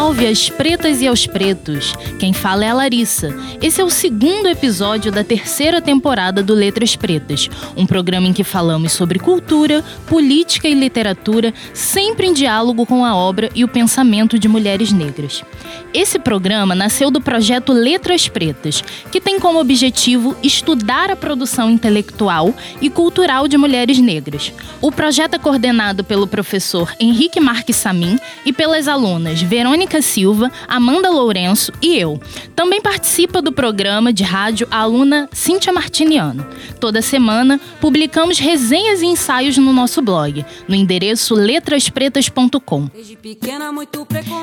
salve às pretas e aos pretos! Quem fala é a Larissa. Esse é o segundo episódio da terceira temporada do Letras Pretas, um programa em que falamos sobre cultura, política e literatura, sempre em diálogo com a obra e o pensamento de mulheres negras. Esse programa nasceu do projeto Letras Pretas, que tem como objetivo estudar a produção intelectual e cultural de mulheres negras. O projeto é coordenado pelo professor Henrique Marques Samin e pelas alunas Verônica Silva, Amanda Lourenço e eu. Também participa do programa de rádio a aluna Cíntia Martiniano. Toda semana publicamos resenhas e ensaios no nosso blog, no endereço letraspretas.com.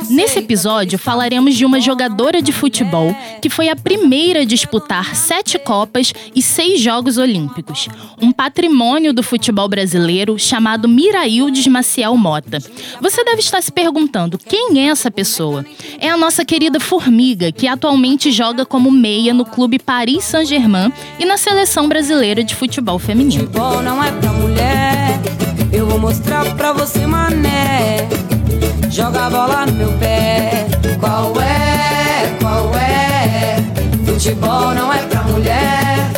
Nesse episódio falaremos de uma jogadora de futebol que foi a primeira a disputar sete Copas e seis Jogos Olímpicos. Um patrimônio do futebol brasileiro chamado Miraildes Maciel Mota. Você deve estar se perguntando quem é essa pessoa? É a nossa querida Formiga, que atualmente joga como meia no clube Paris Saint-Germain e na seleção brasileira de futebol feminino. Futebol não é pra mulher, eu vou mostrar pra você, mané. Joga a bola no meu pé. Qual é? Qual é? Futebol não é pra mulher,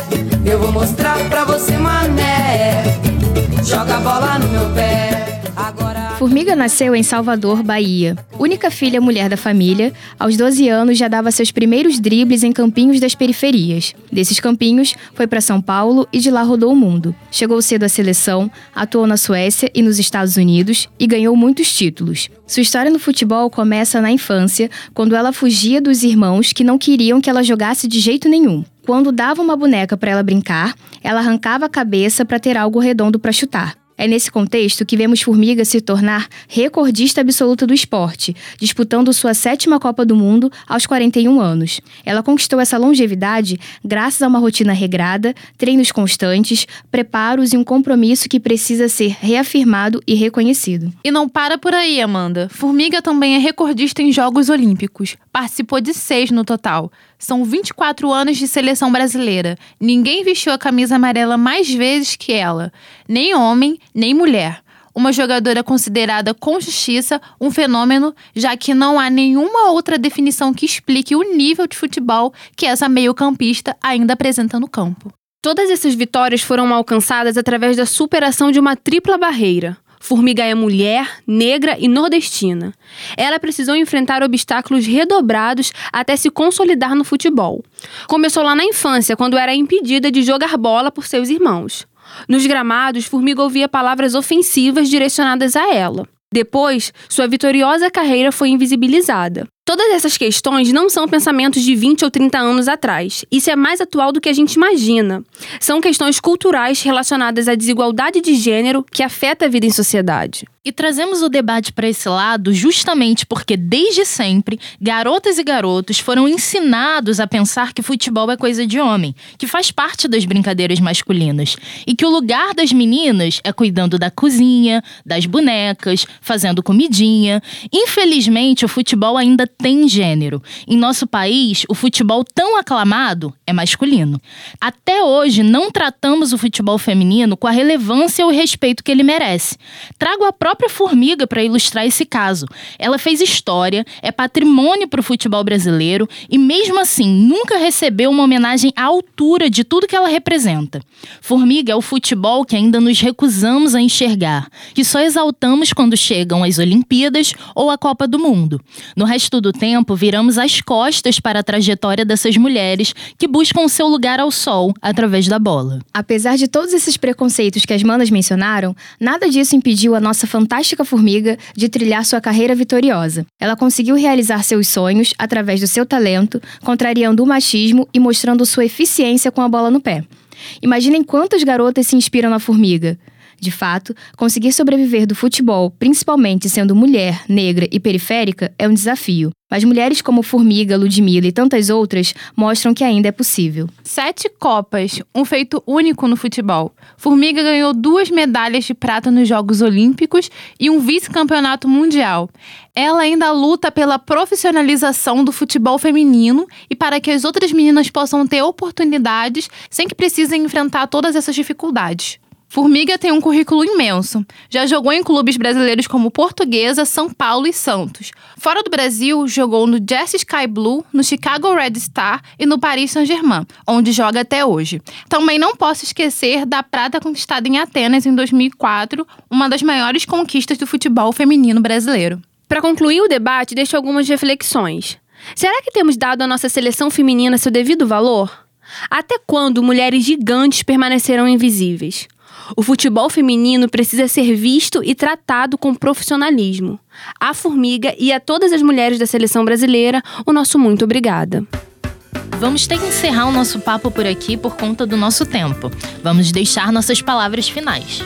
eu vou mostrar pra você, mané. Joga a bola no meu pé. Formiga nasceu em Salvador, Bahia. Única filha mulher da família, aos 12 anos já dava seus primeiros dribles em campinhos das periferias. Desses campinhos, foi para São Paulo e de lá rodou o mundo. Chegou cedo à seleção, atuou na Suécia e nos Estados Unidos e ganhou muitos títulos. Sua história no futebol começa na infância, quando ela fugia dos irmãos que não queriam que ela jogasse de jeito nenhum. Quando dava uma boneca para ela brincar, ela arrancava a cabeça para ter algo redondo para chutar. É nesse contexto que vemos Formiga se tornar recordista absoluta do esporte, disputando sua sétima Copa do Mundo aos 41 anos. Ela conquistou essa longevidade graças a uma rotina regrada, treinos constantes, preparos e um compromisso que precisa ser reafirmado e reconhecido. E não para por aí, Amanda. Formiga também é recordista em Jogos Olímpicos. Participou de seis no total. São 24 anos de seleção brasileira. Ninguém vestiu a camisa amarela mais vezes que ela. Nem homem, nem mulher. Uma jogadora considerada com justiça um fenômeno, já que não há nenhuma outra definição que explique o nível de futebol que essa meio-campista ainda apresenta no campo. Todas essas vitórias foram alcançadas através da superação de uma tripla barreira. Formiga é mulher, negra e nordestina. Ela precisou enfrentar obstáculos redobrados até se consolidar no futebol. Começou lá na infância, quando era impedida de jogar bola por seus irmãos. Nos gramados, Formiga ouvia palavras ofensivas direcionadas a ela. Depois, sua vitoriosa carreira foi invisibilizada. Todas essas questões não são pensamentos de 20 ou 30 anos atrás. Isso é mais atual do que a gente imagina. São questões culturais relacionadas à desigualdade de gênero que afeta a vida em sociedade. E trazemos o debate para esse lado justamente porque, desde sempre, garotas e garotos foram ensinados a pensar que futebol é coisa de homem, que faz parte das brincadeiras masculinas, e que o lugar das meninas é cuidando da cozinha, das bonecas, fazendo comidinha. Infelizmente, o futebol ainda tem gênero. Em nosso país, o futebol tão aclamado é masculino. Até hoje, não tratamos o futebol feminino com a relevância ou respeito que ele merece. Trago a própria Formiga para ilustrar esse caso. Ela fez história, é patrimônio para o futebol brasileiro e, mesmo assim, nunca recebeu uma homenagem à altura de tudo que ela representa. Formiga é o futebol que ainda nos recusamos a enxergar, que só exaltamos quando chegam as Olimpíadas ou a Copa do Mundo. No resto do tempo, viramos as costas para a trajetória dessas mulheres que buscam seu lugar ao sol através da bola. Apesar de todos esses preconceitos que as manas mencionaram, nada disso impediu a nossa fantástica formiga de trilhar sua carreira vitoriosa. Ela conseguiu realizar seus sonhos através do seu talento, contrariando o machismo e mostrando sua eficiência com a bola no pé. Imaginem quantas garotas se inspiram na formiga. De fato, conseguir sobreviver do futebol, principalmente sendo mulher, negra e periférica, é um desafio. Mas mulheres como Formiga, Ludmilla e tantas outras mostram que ainda é possível. Sete Copas, um feito único no futebol. Formiga ganhou duas medalhas de prata nos Jogos Olímpicos e um vice-campeonato mundial. Ela ainda luta pela profissionalização do futebol feminino e para que as outras meninas possam ter oportunidades sem que precisem enfrentar todas essas dificuldades. Formiga tem um currículo imenso. Já jogou em clubes brasileiros como Portuguesa, São Paulo e Santos. Fora do Brasil, jogou no Jazz Sky Blue, no Chicago Red Star e no Paris Saint-Germain, onde joga até hoje. Também não posso esquecer da prata conquistada em Atenas em 2004, uma das maiores conquistas do futebol feminino brasileiro. Para concluir o debate, deixo algumas reflexões. Será que temos dado à nossa seleção feminina seu devido valor? Até quando mulheres gigantes permanecerão invisíveis? O futebol feminino precisa ser visto e tratado com profissionalismo. A Formiga e a todas as mulheres da seleção brasileira, o nosso muito obrigada. Vamos ter que encerrar o nosso papo por aqui por conta do nosso tempo. Vamos deixar nossas palavras finais.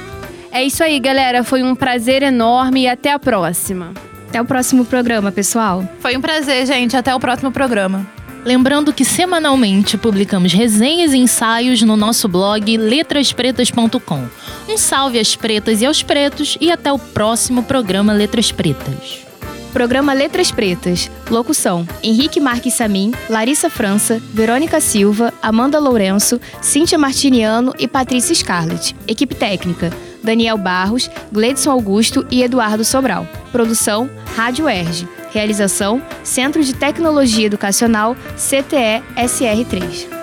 É isso aí, galera. Foi um prazer enorme e até a próxima. Até o próximo programa, pessoal. Foi um prazer, gente. Até o próximo programa. Lembrando que semanalmente publicamos resenhas e ensaios no nosso blog letraspretas.com. Um salve às pretas e aos pretos e até o próximo programa Letras Pretas. Programa Letras Pretas. Locução: Henrique Marques Samin, Larissa França, Verônica Silva, Amanda Lourenço, Cíntia Martiniano e Patrícia Scarlett. Equipe técnica: Daniel Barros, Gledson Augusto e Eduardo Sobral. Produção: Rádio Erge. Realização: Centro de Tecnologia Educacional CTE SR3.